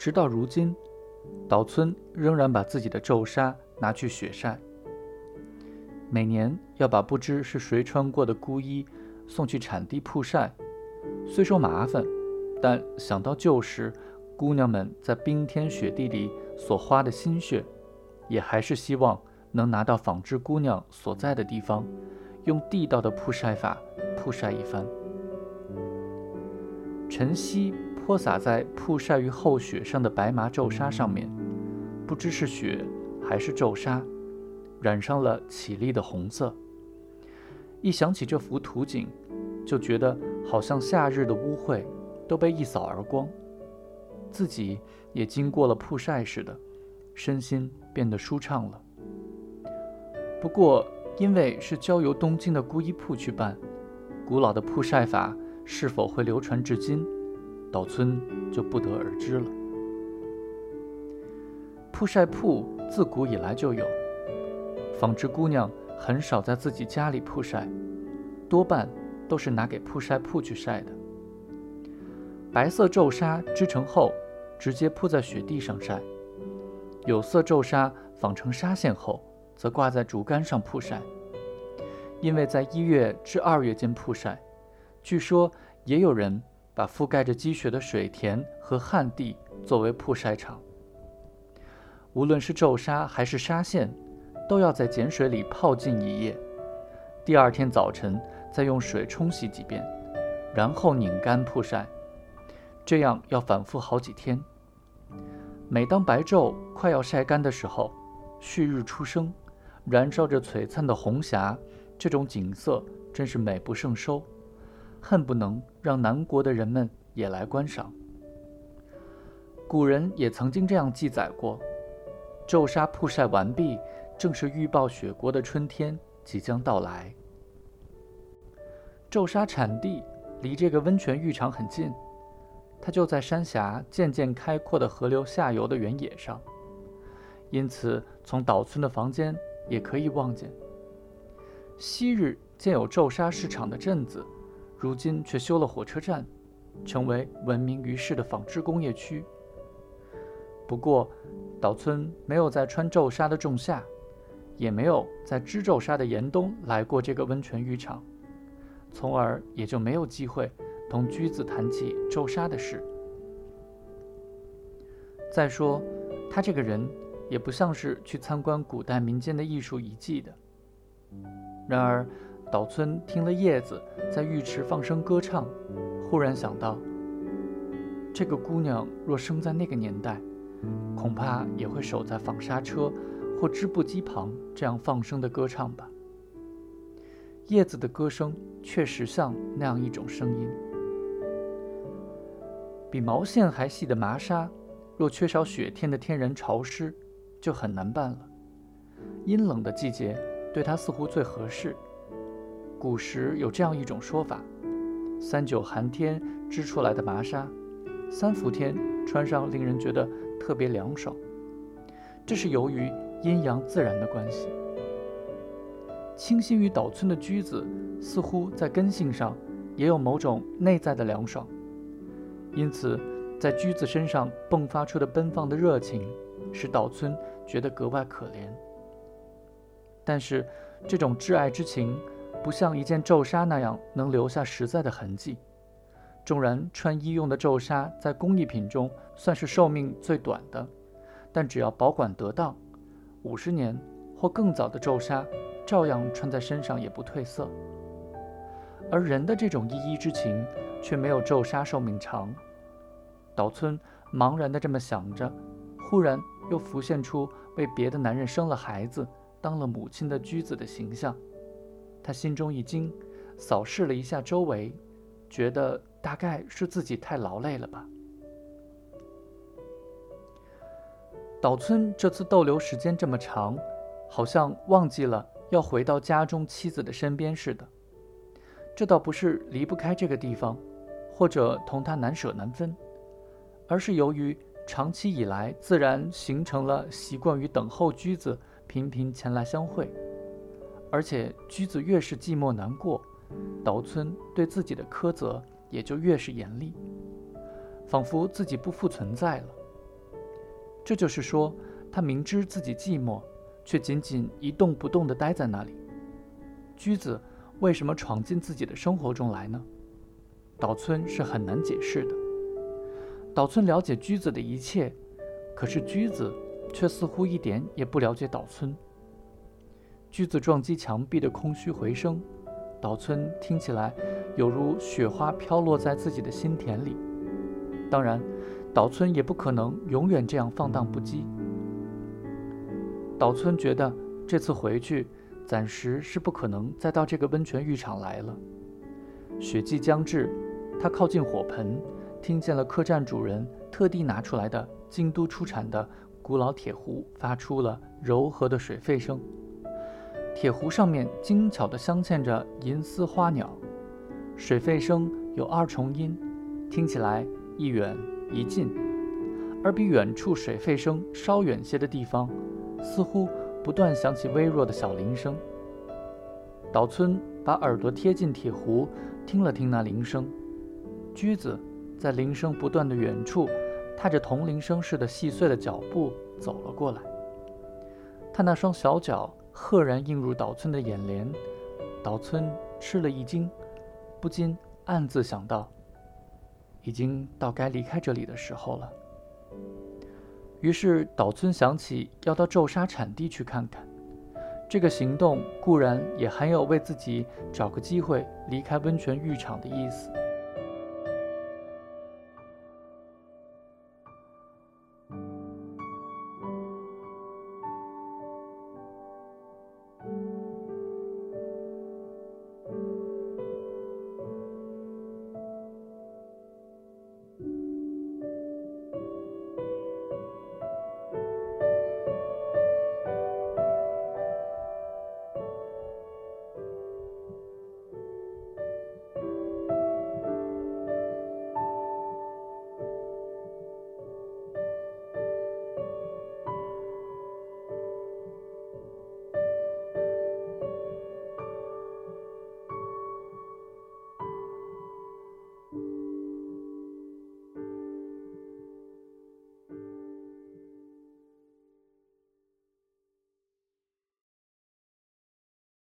直到如今，岛村仍然把自己的皱纱拿去雪晒。每年要把不知是谁穿过的孤衣送去产地曝晒，虽说麻烦，但想到旧时姑娘们在冰天雪地里所花的心血，也还是希望能拿到纺织姑娘所在的地方，用地道的曝晒法曝晒一番。晨曦泼洒在曝晒于厚雪上的白麻皱纱上面，不知是雪还是皱纱。染上了绮丽的红色。一想起这幅图景，就觉得好像夏日的污秽都被一扫而光，自己也经过了曝晒似的，身心变得舒畅了。不过，因为是交由东京的孤衣铺去办，古老的曝晒法是否会流传至今，岛村就不得而知了。曝晒铺自古以来就有。纺织姑娘很少在自己家里曝晒，多半都是拿给曝晒铺去晒的。白色皱纱织成后，直接铺在雪地上晒；有色皱纱纺成纱线后，则挂在竹竿上曝晒。因为在一月至二月间曝晒，据说也有人把覆盖着积雪的水田和旱地作为曝晒场。无论是皱纱还是纱线。都要在碱水里泡浸一夜，第二天早晨再用水冲洗几遍，然后拧干曝晒。这样要反复好几天。每当白昼快要晒干的时候，旭日初升，燃烧着璀璨的红霞，这种景色真是美不胜收，恨不能让南国的人们也来观赏。古人也曾经这样记载过：昼沙曝晒完毕。正是预报雪国的春天即将到来。昼沙产地离这个温泉浴场很近，它就在山峡渐渐开阔的河流下游的原野上，因此从岛村的房间也可以望见。昔日建有昼沙市场的镇子，如今却修了火车站，成为闻名于世的纺织工业区。不过，岛村没有在穿皱纱的仲夏。也没有在织皱纱的严冬来过这个温泉浴场，从而也就没有机会同居子谈起皱纱的事。再说，他这个人也不像是去参观古代民间的艺术遗迹的。然而，岛村听了叶子在浴池放声歌唱，忽然想到，这个姑娘若生在那个年代，恐怕也会守在纺纱车。或织布机旁这样放声的歌唱吧。叶子的歌声确实像那样一种声音。比毛线还细的麻纱，若缺少雪天的天然潮湿，就很难办了。阴冷的季节对它似乎最合适。古时有这样一种说法：三九寒天织出来的麻纱，三伏天穿上令人觉得特别凉爽。这是由于。阴阳自然的关系，清新于岛村的居子，似乎在根性上也有某种内在的凉爽，因此，在居子身上迸发出的奔放的热情，使岛村觉得格外可怜。但是，这种挚爱之情，不像一件皱纱那样能留下实在的痕迹。纵然穿衣用的皱纱在工艺品中算是寿命最短的，但只要保管得当。五十年或更早的皱纱，照样穿在身上也不褪色。而人的这种依依之情，却没有皱纱寿命长。岛村茫然地这么想着，忽然又浮现出为别的男人生了孩子、当了母亲的居子的形象。他心中一惊，扫视了一下周围，觉得大概是自己太劳累了吧。岛村这次逗留时间这么长，好像忘记了要回到家中妻子的身边似的。这倒不是离不开这个地方，或者同他难舍难分，而是由于长期以来自然形成了习惯于等候居子频频前来相会，而且居子越是寂寞难过，岛村对自己的苛责也就越是严厉，仿佛自己不复存在了。这就是说，他明知自己寂寞，却仅仅一动不动地待在那里。驹子为什么闯进自己的生活中来呢？岛村是很难解释的。岛村了解驹子的一切，可是驹子却似乎一点也不了解岛村。驹子撞击墙壁的空虚回声，岛村听起来有如雪花飘落在自己的心田里。当然，岛村也不可能永远这样放荡不羁。岛村觉得这次回去，暂时是不可能再到这个温泉浴场来了。雪季将至，他靠近火盆，听见了客栈主人特地拿出来的京都出产的古老铁壶发出了柔和的水沸声。铁壶上面精巧地镶嵌着银丝花鸟，水沸声有二重音，听起来一远一近，而比远处水沸声稍远些的地方，似乎不断响起微弱的小铃声。岛村把耳朵贴近铁壶，听了听那铃声。驹子在铃声不断的远处，踏着铜铃声似的细碎的脚步走了过来。他那双小脚。赫然映入岛村的眼帘，岛村吃了一惊，不禁暗自想到：已经到该离开这里的时候了。于是岛村想起要到皱沙产地去看看。这个行动固然也含有为自己找个机会离开温泉浴场的意思，